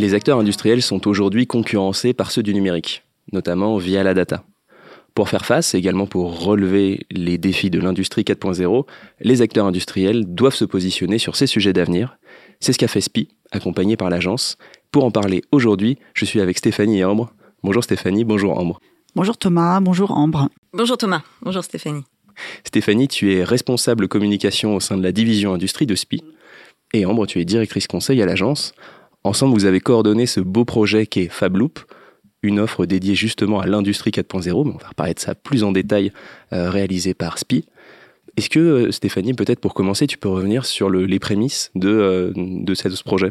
Les acteurs industriels sont aujourd'hui concurrencés par ceux du numérique, notamment via la data. Pour faire face, et également pour relever les défis de l'industrie 4.0, les acteurs industriels doivent se positionner sur ces sujets d'avenir. C'est ce qu'a fait SPI, accompagné par l'agence. Pour en parler aujourd'hui, je suis avec Stéphanie et Ambre. Bonjour Stéphanie, bonjour Ambre. Bonjour Thomas, bonjour Ambre. Bonjour Thomas, bonjour Stéphanie. Stéphanie, tu es responsable communication au sein de la division industrie de SPI. Et Ambre, tu es directrice conseil à l'agence. Ensemble, vous avez coordonné ce beau projet qui est FabLoop, une offre dédiée justement à l'industrie 4.0, mais on va reparler de ça plus en détail, euh, réalisée par SPI. Est-ce que, euh, Stéphanie, peut-être pour commencer, tu peux revenir sur les prémices de, euh, de ce projet?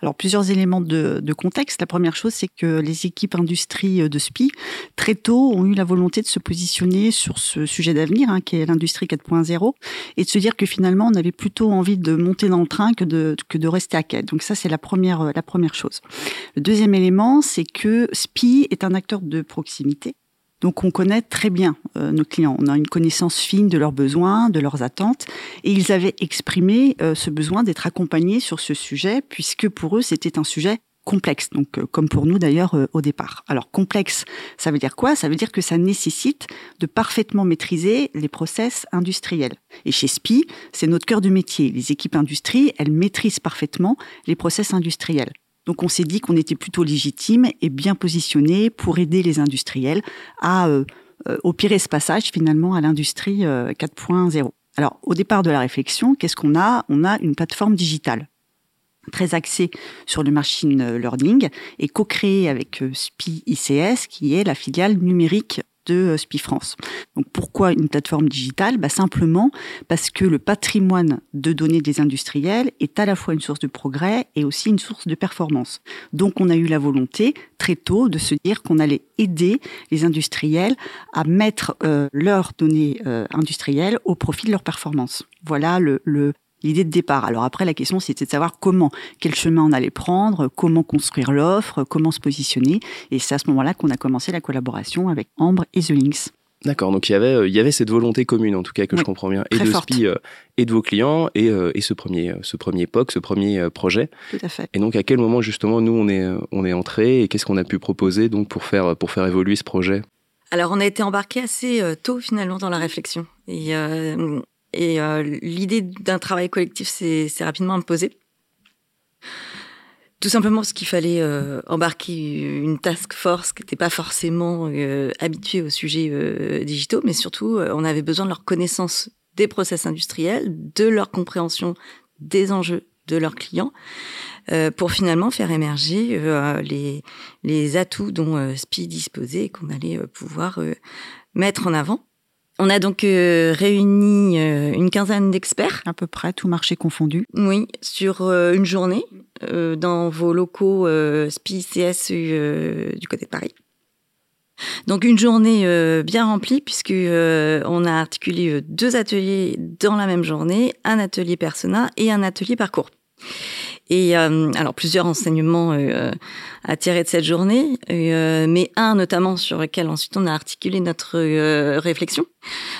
Alors plusieurs éléments de, de, contexte. La première chose, c'est que les équipes industrie euh, de SPI, très tôt, ont eu la volonté de se positionner sur ce sujet d'avenir, hein, qui est l'industrie 4.0, et de se dire que finalement, on avait plutôt envie de monter dans le train que de, que de rester à quai. Donc ça, c'est la première, euh, la première chose. Le deuxième élément, c'est que SPI est un acteur de proximité. Donc on connaît très bien euh, nos clients, on a une connaissance fine de leurs besoins, de leurs attentes, et ils avaient exprimé euh, ce besoin d'être accompagnés sur ce sujet, puisque pour eux c'était un sujet complexe, donc euh, comme pour nous d'ailleurs au départ. Alors complexe, ça veut dire quoi? Ça veut dire que ça nécessite de parfaitement maîtriser les process industriels. Et chez SPI, c'est notre cœur de métier. Les équipes industrie, elles maîtrisent parfaitement les process industriels. Donc on s'est dit qu'on était plutôt légitime et bien positionné pour aider les industriels à euh, euh, opérer ce passage finalement à l'industrie 4.0. Euh, Alors au départ de la réflexion, qu'est-ce qu'on a? On a une plateforme digitale très axée sur le machine learning et co-créée avec SPI ICS qui est la filiale numérique de euh, SPI France. Donc pourquoi une plateforme digitale? Bah Simplement parce que le patrimoine de données des industriels est à la fois une source de progrès et aussi une source de performance. Donc on a eu la volonté très tôt de se dire qu'on allait aider les industriels à mettre euh, leurs données euh, industrielles au profit de leur performance. Voilà le, le, l'idée de départ. Alors après, la question, c'était de savoir comment, quel chemin on allait prendre, comment construire l'offre, comment se positionner. Et c'est à ce moment-là qu'on a commencé la collaboration avec Ambre et The Links. D'accord, donc il y avait euh, il y avait cette volonté commune en tout cas que je comprends bien et de SPI euh, et de vos clients et, euh, et ce premier ce premier POC, ce premier projet. Tout à fait. Et donc à quel moment justement nous on est on est entré et qu'est-ce qu'on a pu proposer donc pour faire pour faire évoluer ce projet? Alors on a été embarqué assez tôt finalement dans la réflexion et et euh, l'idée d'un travail collectif s'est rapidement imposée. Tout simplement parce qu'il fallait euh, embarquer une task force qui n'était pas forcément euh, habituée aux sujets digitaux, mais surtout, on avait besoin de leur connaissance des process industriels, de leur compréhension des enjeux de leurs clients, pour finalement faire émerger les, les atouts dont SPI disposait et qu'on allait pouvoir mettre en avant. On a donc euh, réuni euh, une quinzaine d'experts. À peu près, tout marché confondu. Oui, sur euh, une journée dans vos locaux SPI CSU du côté de Paris. Donc une journée bien remplie puisque on a articulé deux ateliers dans la même journée, un atelier persona et un atelier parcours. Et euh, alors plusieurs enseignements euh, à tirer de cette journée, euh, mais un notamment sur lequel ensuite on a articulé notre réflexion,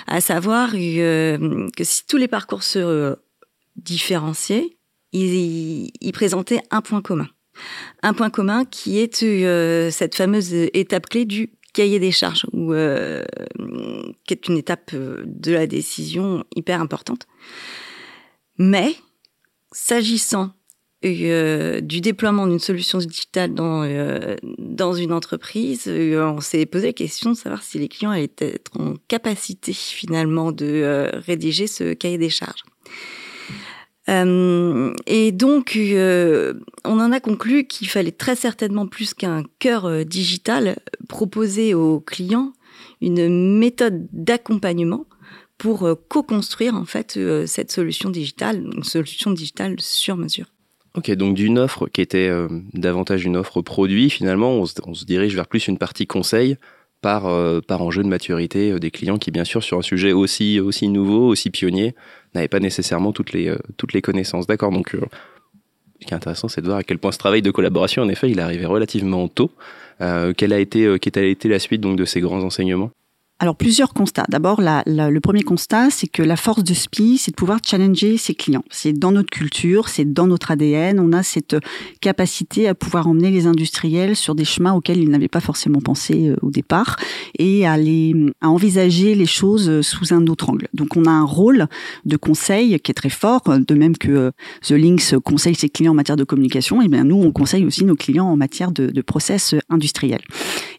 à savoir que si tous les parcours se différenciaient, ils, ils, présentaient un point commun. Un point commun qui est cette fameuse étape clé du cahier des charges, ou qui est une étape de la décision hyper importante. Mais s'agissant euh, du déploiement d'une solution digitale dans, euh, dans une entreprise, euh, on s'est posé la question de savoir si les clients allaient être en capacité finalement de rédiger ce cahier des charges. et donc, on en a conclu qu'il fallait très certainement plus qu'un cœur digital proposer aux clients une méthode d'accompagnement pour co-construire en fait cette solution digitale, une solution digitale sur mesure. Ok, donc d'une offre qui était euh, davantage une offre produit, finalement, on se, dirige vers plus une partie conseil par, euh, enjeu de maturité euh, des clients qui, bien sûr, sur un sujet aussi, aussi nouveau, aussi pionnier, n'avaient pas nécessairement toutes les, toutes les connaissances. D'accord, donc ce qui est intéressant, c'est de voir à quel point ce travail de collaboration, en effet, il est arrivé relativement tôt. quelle, a été, quelle a été la suite donc, de ces grands enseignements? Alors plusieurs constats. D'abord, le premier constat, c'est que la force de SPI, c'est de pouvoir challenger ses clients. C'est dans notre culture, c'est dans notre ADN. On a cette capacité à pouvoir emmener les industriels sur des chemins auxquels ils n'avaient pas forcément pensé euh, au départ et à, les, à envisager les choses sous un autre angle. Donc on a un rôle de conseil qui est très fort, de même que euh, The Links conseille ses clients en matière de communication. Et eh bien nous, on conseille aussi nos clients en matière de, de process industriels.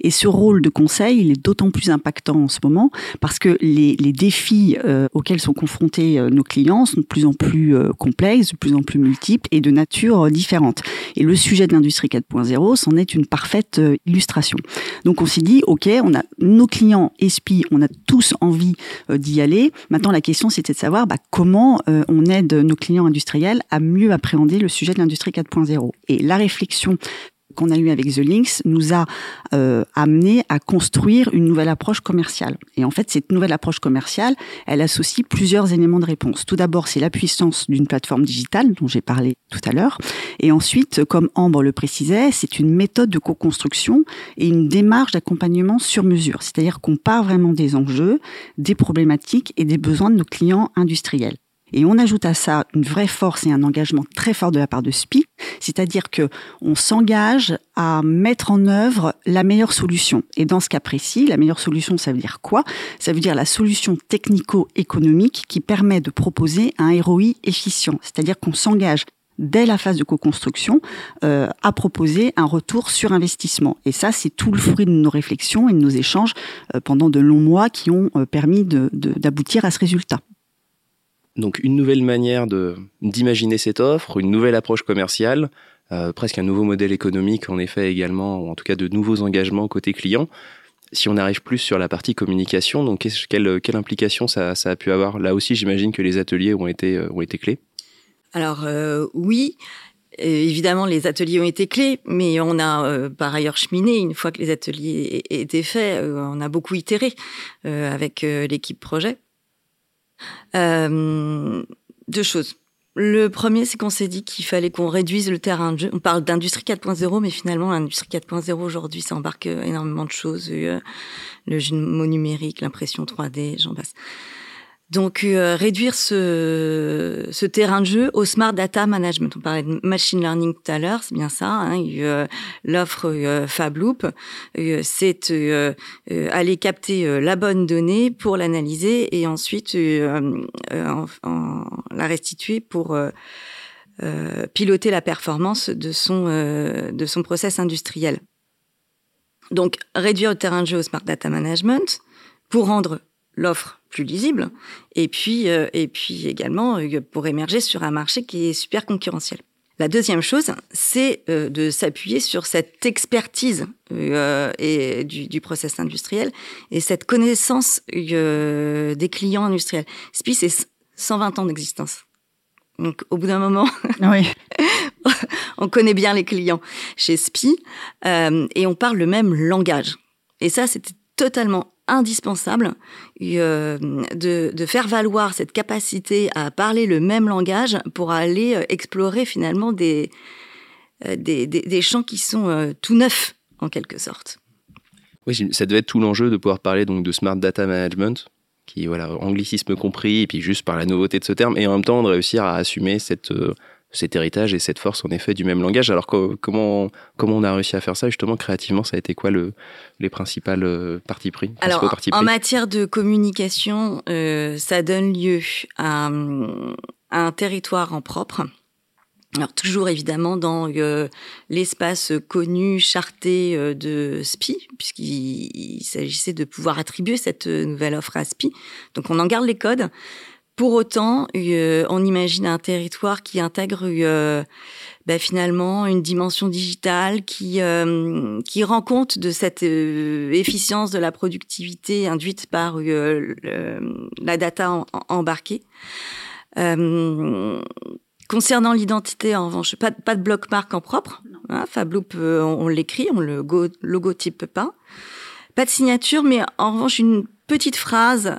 Et ce rôle de conseil, il est d'autant plus impactant moment parce que les, les défis euh, auxquels sont confrontés euh, nos clients sont de plus en plus euh, complexes, de plus en plus multiples et de nature différente. Et le sujet de l'industrie 4.0 c'en est une parfaite illustration. Donc on s'est dit, ok, on a nos clients ESPI, on a tous envie d'y aller. Maintenant la question c'était de savoir bah, comment on aide nos clients industriels à mieux appréhender le sujet de l'industrie 4.0. Et la réflexion qu'on a eu avec The Links nous a euh, amené à construire une nouvelle approche commerciale. Et en fait, cette nouvelle approche commerciale, elle associe plusieurs éléments de réponse. Tout d'abord, c'est la puissance d'une plateforme digitale dont j'ai parlé tout à l'heure. Et ensuite, comme Ambre le précisait, c'est une méthode de co-construction et une démarche d'accompagnement sur mesure. C'est-à-dire qu'on part vraiment des enjeux, des problématiques et des besoins de nos clients industriels. Et on ajoute à ça une vraie force et un engagement très fort de la part de SPI, c'est-à-dire que on s'engage à mettre en œuvre la meilleure solution. Et dans ce cas précis, la meilleure solution, ça veut dire quoi? Ça veut dire la solution technico-économique qui permet de proposer un ROI efficient, c'est-à-dire qu'on s'engage dès la phase de co-construction euh, à proposer un retour sur investissement. Et ça, c'est tout le fruit de nos réflexions et de nos échanges euh, pendant de longs mois qui ont euh, permis d'aboutir à ce résultat. Donc une nouvelle manière d'imaginer cette offre, une nouvelle approche commerciale, euh, presque un nouveau modèle économique en effet également, ou en tout cas de nouveaux engagements côté client. Si on arrive plus sur la partie communication, donc quelle, quelle implication ça, ça, a pu avoir? Là aussi, j'imagine que les ateliers ont été, euh, ont été clés. Alors euh, oui, évidemment, les ateliers ont été clés, mais on a par ailleurs cheminé. Une fois que les ateliers étaient faits, on a beaucoup itéré avec l'équipe projet. Euh, deux choses. Le premier, c'est qu'on s'est dit qu'il fallait qu'on réduise le terrain. On parle d'industrie 4.0, mais finalement, l'industrie 4.0 aujourd'hui, ça embarque énormément de choses. Euh, le jumeau numérique, l'impression 3D, j'en passe. Donc euh, réduire ce, ce, terrain de jeu au smart data management. On parlait de machine learning tout à l'heure, c'est bien ça. Hein, euh, L'offre euh, FabLoop, euh, c'est aller capter la bonne donnée pour l'analyser et ensuite en, en, la restituer pour piloter la performance de son de son process industriel. Donc réduire le terrain de jeu au smart data management pour rendre l'offre plus lisible et puis euh, et puis également euh, pour émerger sur un marché qui est super concurrentiel. La deuxième chose, c'est euh, de s'appuyer sur cette expertise et du, du, process industriel et cette connaissance des clients industriels. SPI, c'est 120 ans d'existence. Donc, au bout d'un moment, oui. on connaît bien les clients chez SPI et on parle le même langage. Et ça, c'était totalement indispensable euh, de, faire valoir cette capacité à parler le même langage pour aller euh, explorer finalement des, euh, des, des, champs qui sont tout neufs en quelque sorte. Oui, ça devait être tout l'enjeu de pouvoir parler donc de smart data management, qui voilà anglicisme compris, et puis juste par la nouveauté de ce terme, et en même temps de réussir à assumer cette cet héritage et cette force en effet du même langage. Alors comment comment on a réussi à faire ça justement créativement Ça a été quoi le, les principales euh, parties pris Alors en matière de communication, euh, ça donne lieu à, un territoire en propre. Alors toujours évidemment dans euh, l'espace connu, charté de SPI, puisqu'il s'agissait de pouvoir attribuer cette nouvelle offre à SPI. Donc on en garde les codes, pour autant, euh, on imagine un territoire qui intègre euh, bah, finalement une dimension digitale qui euh, qui rend compte de cette efficience de la productivité induite par la data embarquée. concernant l'identité, en revanche, pas, pas de bloc marque en propre. Hein, Fabloop, on, l'écrit, on le logotype pas. Pas de signature, mais en revanche une petite phrase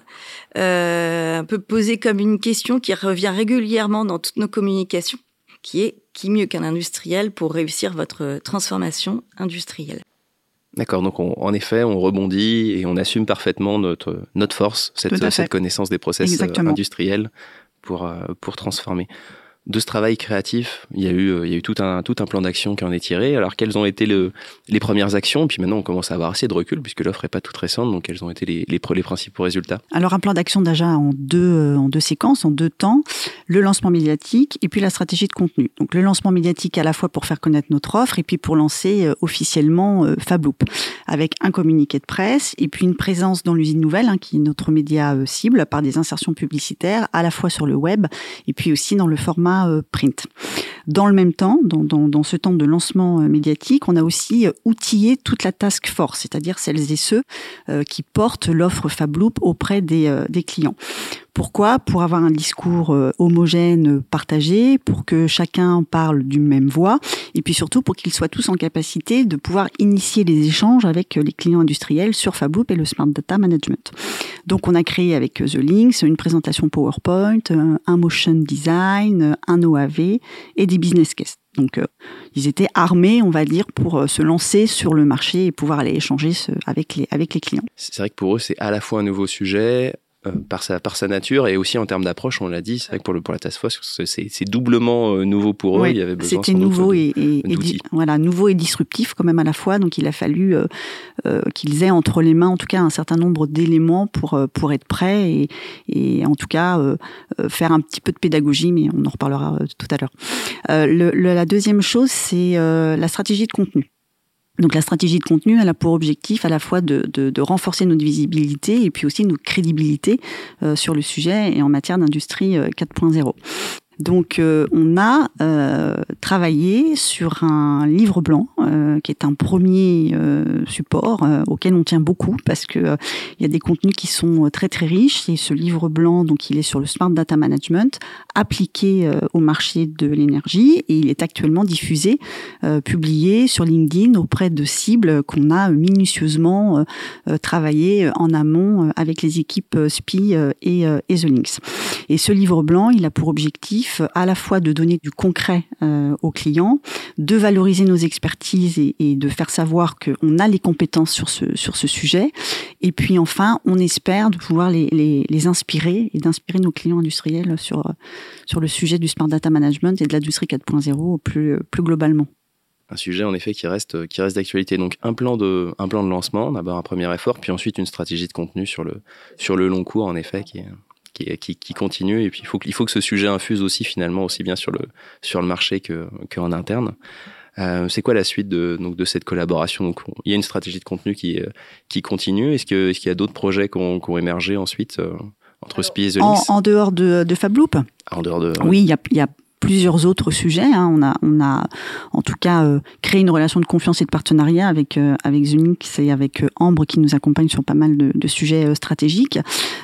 euh, un peu posée comme une question qui revient régulièrement dans toutes nos communications, qui est qui mieux qu'un industriel pour réussir votre transformation industrielle? D'accord, donc en effet, on rebondit et on assume parfaitement notre, notre force, cette, cette connaissance des process industriels pour, pour transformer de ce travail créatif, il y a eu, euh, tout un, plan d'action qui en est tiré. Alors, quelles ont été le, les premières actions? Puis maintenant, on commence à avoir assez de recul puisque l'offre n'est pas toute récente. Donc, quels ont été les, principaux résultats? Alors, un plan d'action déjà en deux, euh, en deux séquences, en deux temps. Le lancement médiatique et puis la stratégie de contenu. Donc, le lancement médiatique à la fois pour faire connaître notre offre et puis pour lancer euh, officiellement Fabloop avec un communiqué de presse et puis une présence dans l'usine nouvelle, hein, qui est notre média cible, par des insertions publicitaires à la fois sur le web et puis aussi dans le format euh, print. Dans le même temps, dans, ce temps de lancement euh, médiatique, on a aussi euh, outillé toute la task force, c'est-à-dire celles et ceux qui portent l'offre Fabloop auprès des, des clients. Pourquoi Pour avoir un discours euh, homogène, partagé, pour que chacun parle d'une même voix, et puis surtout pour qu'ils soient tous en capacité de pouvoir initier les échanges avec euh, les clients industriels sur Fabloop et le Smart Data Management. Donc on a créé avec euh, The Links une présentation PowerPoint, un motion design, un OAV et des business cases. Donc, ils étaient armés, on va dire, pour se lancer sur le marché et pouvoir aller échanger avec les, avec les clients. C'est vrai que pour eux, c'est à la fois un nouveau sujet, euh, par, sa, par sa nature et aussi en termes d'approche, on l'a dit, c'est vrai que pour, le, pour la task force, c'est doublement euh, nouveau pour eux. il y avait besoin C'était nouveau et, et, voilà, nouveau et disruptif quand même à la fois. Donc il a fallu euh, qu'ils aient entre les mains en tout cas un certain nombre d'éléments pour, pour être prêts et, et en tout cas faire un petit peu de pédagogie, mais on en reparlera tout à l'heure. Le, la deuxième chose, c'est la stratégie de contenu. Donc la stratégie de contenu, elle a pour objectif à la fois de, renforcer notre visibilité et puis aussi notre crédibilité euh, sur le sujet et en matière d'industrie 4.0. Euh, donc euh, on a euh, travaillé sur un livre blanc euh, qui est un premier support auquel on tient beaucoup parce que il y a des contenus qui sont très très riches et ce livre blanc donc il est sur le smart data management appliqué au marché de l'énergie et il est actuellement diffusé publié sur LinkedIn auprès de cibles qu'on a minutieusement travaillé en amont avec les équipes SPI et, et The Links. Et ce livre blanc, il a pour objectif à la fois de donner du concret euh, aux clients, de valoriser nos expertises et, de faire savoir qu'on a les compétences sur ce, sur ce sujet. Et puis enfin, on espère de pouvoir les, les, inspirer et d'inspirer nos clients industriels sur, sur le sujet du smart data management et de l'industrie 4.0 plus, plus globalement un sujet en effet qui reste qui reste d'actualité. Donc un plan de un plan de lancement, d'abord un premier effort, puis ensuite une stratégie de contenu sur le sur le long cours en effet qui est qui, qui, continue. Et puis il faut, il faut que ce sujet infuse aussi finalement aussi bien sur le, sur le marché qu'en interne. Euh, c'est quoi la suite de, donc, de cette collaboration? Donc, Il y a une stratégie de contenu qui, qui continue. Est-ce qu'il est qu'il y a d'autres projets qui ont, émergé ensuite euh, entre Spi et The en, en, dehors de, de Fabloop? En dehors de... Oui, il y a, y a plusieurs autres sujets. Hein. On, a, on a en tout cas euh, créé une relation de confiance et de partenariat avec euh, avec Zunix et avec euh, Ambre qui nous accompagne sur pas mal de, de sujets stratégiques,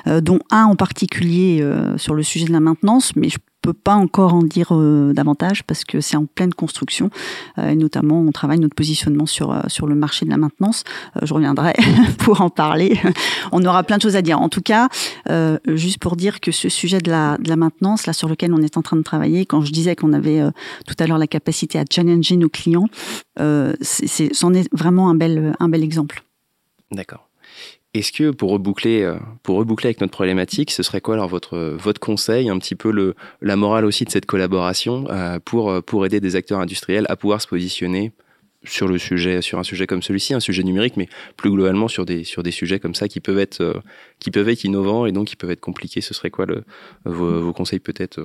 dont un en particulier sur le sujet de la maintenance. Mais je peut pas encore en dire euh, davantage parce que c'est en pleine construction euh, et notamment on travaille notre positionnement sur euh, sur le marché de la maintenance. je reviendrai pour en parler. on aura plein de choses à dire. En tout cas, juste pour dire que ce sujet de la de la maintenance là sur lequel on est en train de travailler, quand je disais qu'on avait tout à l'heure la capacité à challenger nos clients, c'en est vraiment un bel un bel exemple. D'accord. Est-ce que pour reboucler, euh, pour reboucler avec notre problématique, ce serait quoi alors votre, conseil, un petit peu la morale aussi de cette collaboration euh, pour, euh, pour aider des acteurs industriels à pouvoir se positionner sur un sujet comme celui-ci, un sujet numérique, mais plus globalement sur des, sujets comme ça qui peuvent être, qui peuvent être innovants et donc qui peuvent être compliqués? Ce serait quoi le, vos conseils peut-être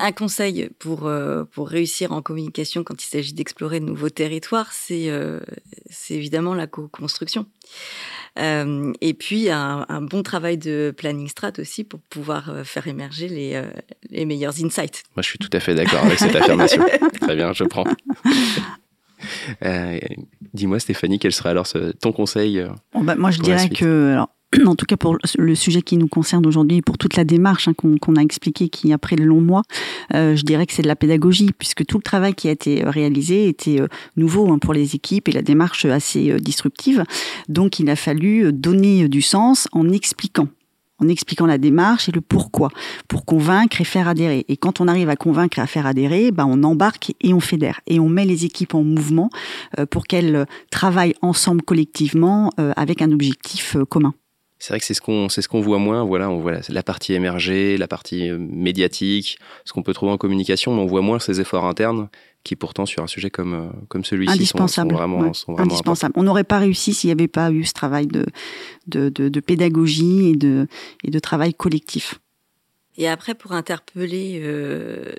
un conseil pour, pour réussir en communication quand il s'agit d'explorer de nouveaux territoires, c'est c'est évidemment la co-construction. Euh, et puis un, bon travail de planning strat aussi pour pouvoir euh, faire émerger les, euh, les meilleurs insights. Moi, je suis tout à fait d'accord avec cette affirmation. Très bien, je prends. Dis-moi, Stéphanie, quel serait alors ton conseil bah, Moi, je dirais que en tout cas pour le sujet qui nous concerne aujourd'hui, pour toute la démarche hein, qu'on a expliqué qui a pris de longs mois, euh, je dirais que c'est de la pédagogie, puisque tout le travail qui a été euh, réalisé était euh, nouveau hein, pour les équipes et la démarche assez disruptive. Donc il a fallu donner du sens en expliquant en expliquant la démarche et le pourquoi, pour convaincre et faire adhérer. Et quand on arrive à convaincre et à faire adhérer, ben on embarque et on fédère. Et on met les équipes en mouvement pour qu'elles travaillent ensemble collectivement avec un objectif commun. C'est vrai que c'est ce qu'on c'est ce qu'on voit moins. Voilà, on voit la, partie émergée, la partie médiatique, ce qu'on peut trouver en communication, mais on voit moins ces efforts internes qui pourtant sur un sujet comme comme celui-ci sont, vraiment, sont vraiment indispensable. On n'aurait pas réussi s'il n'y avait pas eu ce travail de de, de, de pédagogie et de et de travail collectif. Et après, pour interpeller euh,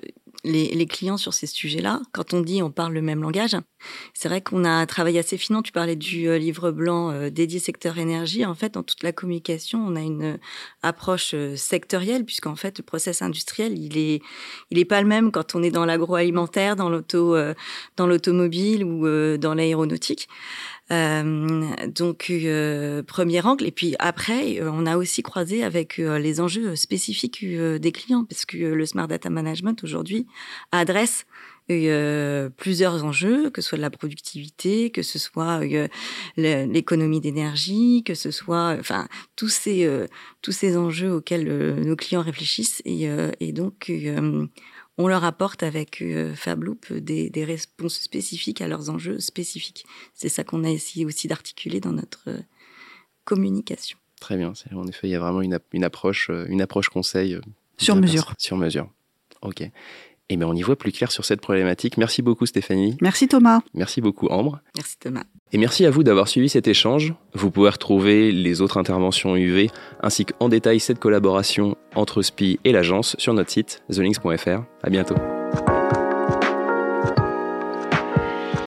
les, clients sur ces sujets-là, quand on dit on parle le même langage, c'est vrai qu'on a un travail assez finement. Tu parlais du euh, livre blanc euh, dédié secteur énergie. En fait, dans toute la communication, on a une approche sectorielle, puisqu'en fait, le process industriel, il est, il est pas le même quand on est dans l'agroalimentaire, dans l'auto, dans l'automobile ou dans l'aéronautique. Euh, donc, euh, premier angle. Et puis après, euh, on a aussi croisé avec les enjeux spécifiques des clients, parce que le Smart Data Management aujourd'hui adresse plusieurs enjeux, que ce soit de la productivité, que ce soit l'économie d'énergie, que ce soit, enfin, tous ces tous ces enjeux auxquels nos clients réfléchissent. Et, et donc, on leur apporte avec euh, Fabloop des, réponses spécifiques à leurs enjeux spécifiques. C'est ça qu'on a essayé aussi d'articuler dans notre euh, communication. Très bien. En effet, il y a vraiment une, approche, euh, une approche conseil. sur mesure. Sur mesure. OK. Et bien, on y voit plus clair sur cette problématique. Merci beaucoup, Stéphanie. Merci, Thomas. Merci beaucoup, Ambre. Merci, Thomas. Et merci à vous d'avoir suivi cet échange. Vous pouvez retrouver les autres interventions UV ainsi qu'en détail cette collaboration entre SPI et l'agence sur notre site thelinks.fr. À bientôt.